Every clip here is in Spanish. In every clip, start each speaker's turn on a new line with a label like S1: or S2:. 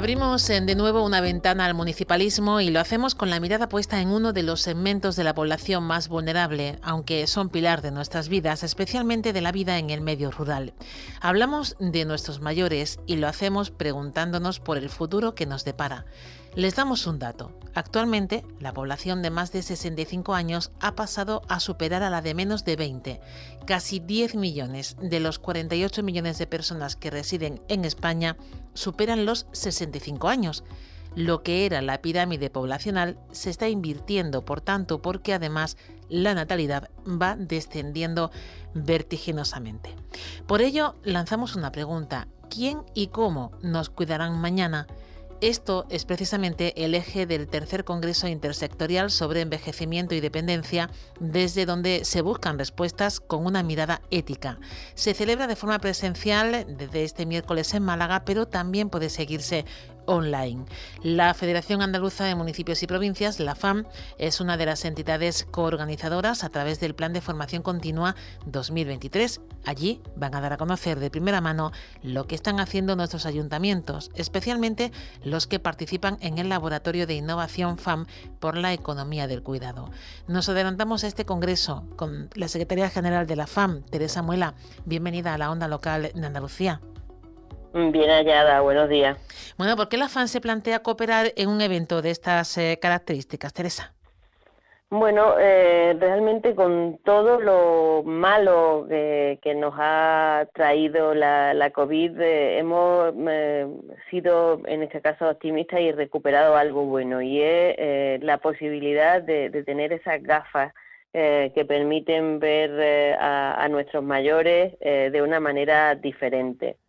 S1: Abrimos de nuevo una ventana al municipalismo y lo hacemos con la mirada puesta en uno de los segmentos de la población más vulnerable, aunque son pilar de nuestras vidas, especialmente de la vida en el medio rural. Hablamos de nuestros mayores y lo hacemos preguntándonos por el futuro que nos depara. Les damos un dato. Actualmente, la población de más de 65 años ha pasado a superar a la de menos de 20. Casi 10 millones de los 48 millones de personas que residen en España superan los 65 años. Lo que era la pirámide poblacional se está invirtiendo, por tanto, porque además la natalidad va descendiendo vertiginosamente. Por ello, lanzamos una pregunta. ¿Quién y cómo nos cuidarán mañana? Esto es precisamente el eje del tercer Congreso Intersectorial sobre Envejecimiento y Dependencia, desde donde se buscan respuestas con una mirada ética. Se celebra de forma presencial desde este miércoles en Málaga, pero también puede seguirse online. La Federación Andaluza de Municipios y Provincias, la FAM, es una de las entidades coorganizadoras a través del Plan de Formación Continua 2023. Allí van a dar a conocer de primera mano lo que están haciendo nuestros ayuntamientos, especialmente los que participan en el Laboratorio de Innovación FAM por la Economía del Cuidado. Nos adelantamos a este congreso con la Secretaria General de la FAM, Teresa Muela. Bienvenida a la onda local de Andalucía.
S2: Bien hallada, buenos días.
S1: Bueno, ¿por qué la FAN se plantea cooperar en un evento de estas eh, características, Teresa?
S2: Bueno, eh, realmente con todo lo malo que nos ha traído la, COVID, eh, hemos sido en este caso optimistas y recuperado algo bueno y es la posibilidad de, tener esas gafas que permiten ver a, nuestros mayores de una manera diferente.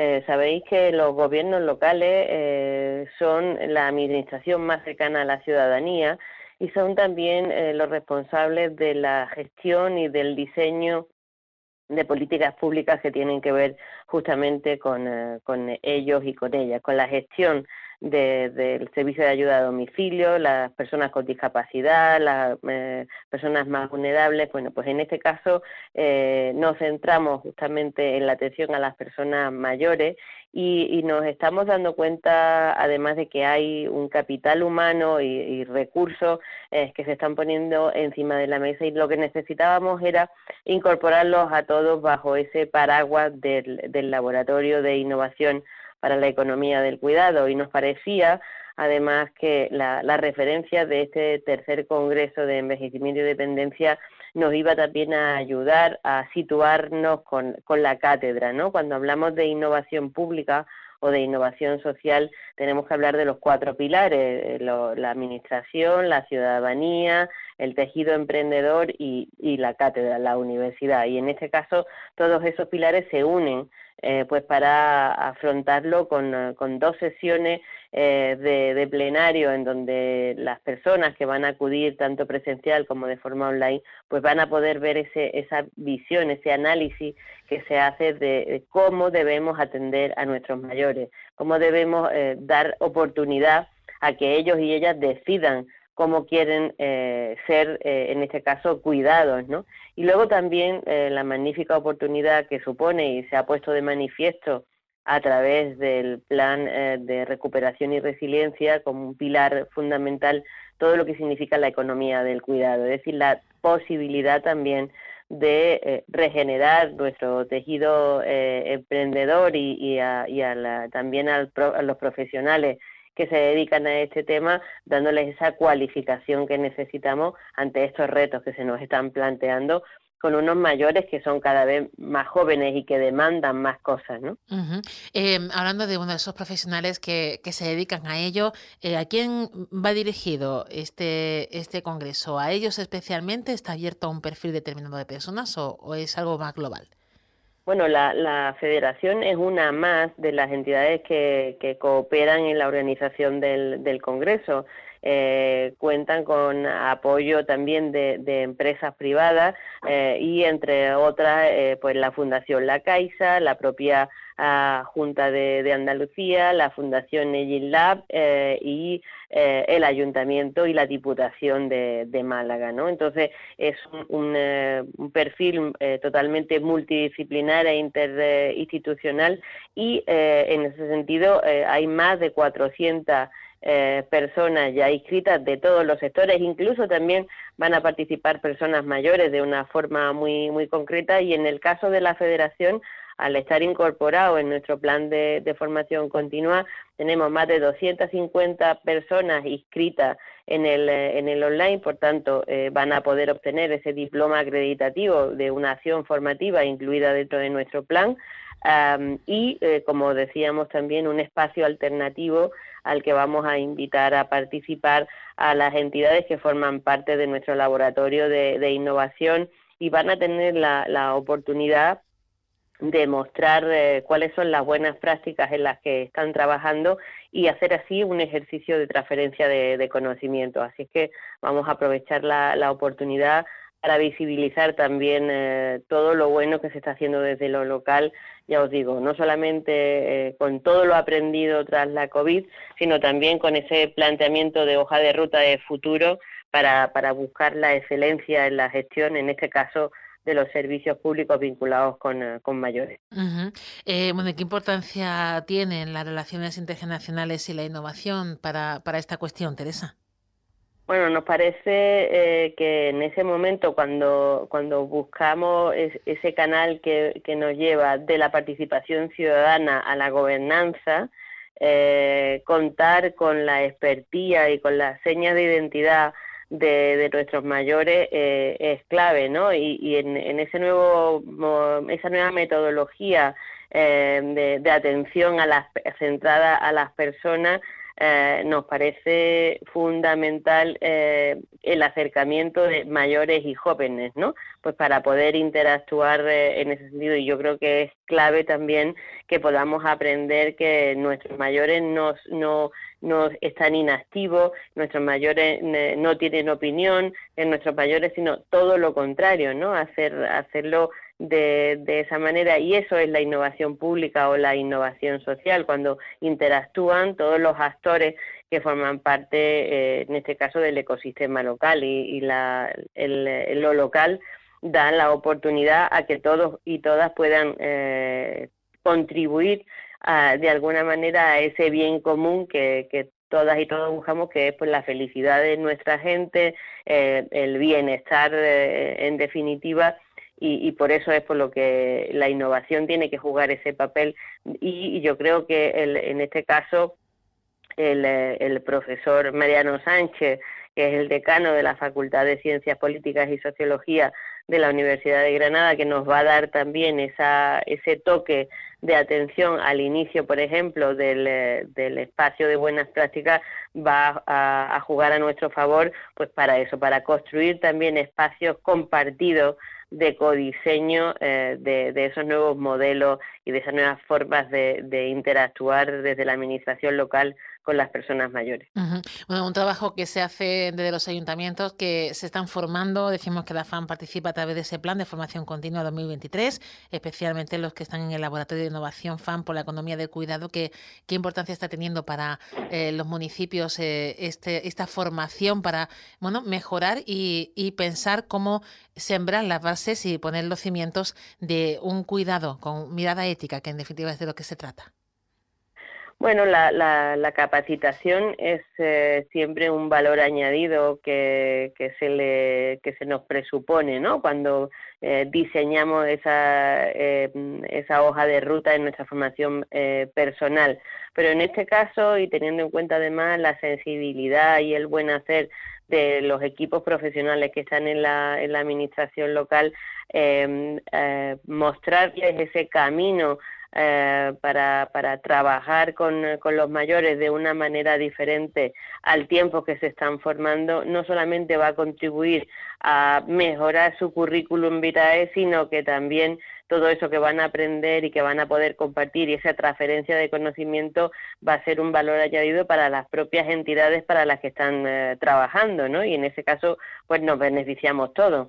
S2: Eh, sabéis que los gobiernos locales eh, son la administración más cercana a la ciudadanía y son también eh, los responsables de la gestión y del diseño de políticas públicas que tienen que ver justamente con, con ellos y con ellas, con la gestión del servicio de ayuda a domicilio, las personas con discapacidad, las eh, personas más vulnerables. Bueno, pues en este caso eh, nos centramos justamente en la atención a las personas mayores y, nos estamos dando cuenta, además de que hay un capital humano y, recursos eh, que se están poniendo encima de la mesa y lo que necesitábamos era incorporarlos a todos bajo ese paraguas del laboratorio de innovación para la economía del cuidado. Y nos parecía además que la, referencia de este tercer Congreso de Envejecimiento y Dependencia nos iba también a ayudar a situarnos con, la cátedra, ¿no? Cuando hablamos de innovación pública o de innovación social, tenemos que hablar de los cuatro pilares, eh, la administración, la ciudadanía, el tejido emprendedor y, y la cátedra, la universidad. Y en este caso, todos esos pilares se unen eh, pues para afrontarlo con, eh, dos sesiones eh, de, plenario en donde las personas que van a acudir tanto presencial como de forma online pues van a poder ver ese, esa visión, ese análisis que se hace de, cómo debemos atender a nuestros mayores, cómo debemos dar oportunidad a que ellos y ellas decidan cómo quieren eh, ser, eh, en este caso, cuidados, ¿no? Y luego también eh, la magnífica oportunidad que supone y se ha puesto de manifiesto a través del plan de recuperación y resiliencia como un pilar fundamental todo lo que significa la economía del cuidado, es decir, la posibilidad también de regenerar nuestro tejido emprendedor y, también a los profesionales que se dedican a este tema, dándoles esa cualificación que necesitamos ante estos retos que se nos están planteando con unos mayores que son cada vez más jóvenes y que demandan más cosas, ¿no?
S1: Em, hablando de uno de esos profesionales que, que se dedican a ello, eh, ¿a quién va dirigido este, este congreso? ¿A ellos especialmente? ¿Está abierto a un perfil determinado de personas o es algo más global?
S2: Bueno, la, federación es una más de las entidades que, cooperan en la organización del, Congreso. Eh, cuentan con apoyo también de, empresas privadas eh, y entre otras eh, pues la Fundación La Caixa, la propia Junta de, Andalucía, la Fundación Egin Lab eh, y eh, el Ayuntamiento y la Diputación de, Málaga. ¿no? Entonces es un, eh, perfil totalmente multidisciplinar e interinstitucional y en ese sentido hay más de 400 personas ya inscritas de todos los sectores, incluso también van a participar personas mayores de una forma muy, muy concreta y en el caso de la federación al estar incorporado en nuestro plan de, formación continua, tenemos más de 250 personas inscritas en el, en el online, por tanto, eh, van a poder obtener ese diploma acreditativo de una acción formativa incluida dentro de nuestro plan. y, eh, como decíamos también, un espacio alternativo al que vamos a invitar a participar a las entidades que forman parte de nuestro laboratorio de, innovación y van a tener la, la oportunidad demostrar eh, cuáles son las buenas prácticas en las que están trabajando y hacer así un ejercicio de transferencia de, conocimiento. Así es que vamos a aprovechar la, oportunidad para visibilizar también eh, todo lo bueno que se está haciendo desde lo local, ya os digo, no solamente eh, con todo lo aprendido tras la COVID, sino también con ese planteamiento de hoja de ruta de futuro para, para buscar la excelencia en la gestión, en este caso de los servicios públicos vinculados con, eh, mayores.
S1: Eh, bueno, ¿qué importancia tienen las relaciones intergeneracionales y la innovación para, para esta cuestión, Teresa?
S2: Bueno, nos parece eh, que en ese momento, cuando, cuando buscamos ese canal que, que, nos lleva de la participación ciudadana a la gobernanza, contar con la expertía y con las señas de identidad de, nuestros mayores eh, es clave, ¿no? Y, en, ese nuevo, esa nueva metodología eh, de, atención a las, centrada a las personas, eh, nos parece fundamental el acercamiento de mayores y jóvenes, ¿no? Pues para poder interactuar en ese sentido y yo creo que es clave también que podamos aprender que nuestros mayores no, no, no están inactivos, nuestros mayores no tienen opinión en nuestros mayores, sino todo lo contrario, ¿no? Hacer, hacerlo de, de, esa manera y eso es la innovación pública o la innovación social, cuando interactúan todos los actores que forman parte, eh, en este caso, del ecosistema local y, la, el, lo local dan la oportunidad a que todos y todas puedan eh, contribuir de alguna manera a ese bien común que, todas y todos buscamos, que es pues la felicidad de nuestra gente, eh, el bienestar en definitiva. Y, por eso es por lo que la innovación tiene que jugar ese papel. Y, yo creo que en este caso el, el, profesor Mariano Sánchez, que es el decano de la Facultad de Ciencias Políticas y Sociología de la Universidad de Granada, que nos va a dar también esa, ese toque de atención al inicio, por ejemplo, del, del espacio de buenas prácticas, va a, a, jugar a nuestro favor, pues para eso, para construir también espacios compartidos de codiseño eh, de, de, esos nuevos modelos y de esas nuevas formas de interactuar desde la administración local con las personas mayores.
S1: Bueno, un trabajo que se hace desde los ayuntamientos que se están formando. Decimos que la FAM participa a través de ese plan de formación continua 2023, especialmente los que están en el laboratorio de innovación FAM por la economía del cuidado. Que, ¿Qué importancia está teniendo para eh, los municipios eh, este, esta formación para bueno, mejorar y, y pensar cómo sembrar las bases y poner los cimientos de un cuidado con mirada ética, que en definitiva es de lo que se trata?
S2: Bueno, la, la, la capacitación es eh, siempre un valor añadido que, se le, que se nos presupone, ¿no? Cuando eh, diseñamos esa, eh, esa hoja de ruta en nuestra formación eh, personal. Pero en este caso, y teniendo en cuenta además la sensibilidad y el buen hacer de los equipos profesionales que están en la, en la administración local, eh, eh, mostrarles ese camino eh, para, para trabajar con, con, los mayores de una manera diferente al tiempo que se están formando, no solamente va a contribuir a mejorar su currículum vitae, sino que también todo eso que van a aprender y que van a poder compartir y esa transferencia de conocimiento va a ser un valor añadido para las propias entidades para las que están eh, trabajando, ¿no? Y en ese caso, pues nos beneficiamos todos.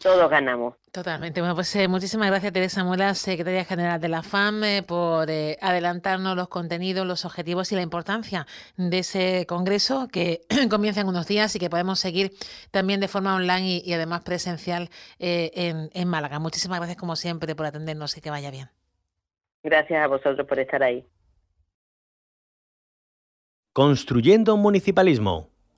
S2: Todos ganamos.
S1: Totalmente. Bueno, pues eh, muchísimas gracias, Teresa Muela, secretaria general de la FAM, eh, por eh, adelantarnos los contenidos, los objetivos y la importancia de ese congreso que comienza en unos días y que podemos seguir también de forma online y, además presencial en, en Málaga. Muchísimas gracias, como siempre, por atendernos y que vaya bien.
S2: Gracias a vosotros por estar ahí.
S3: Construyendo un municipalismo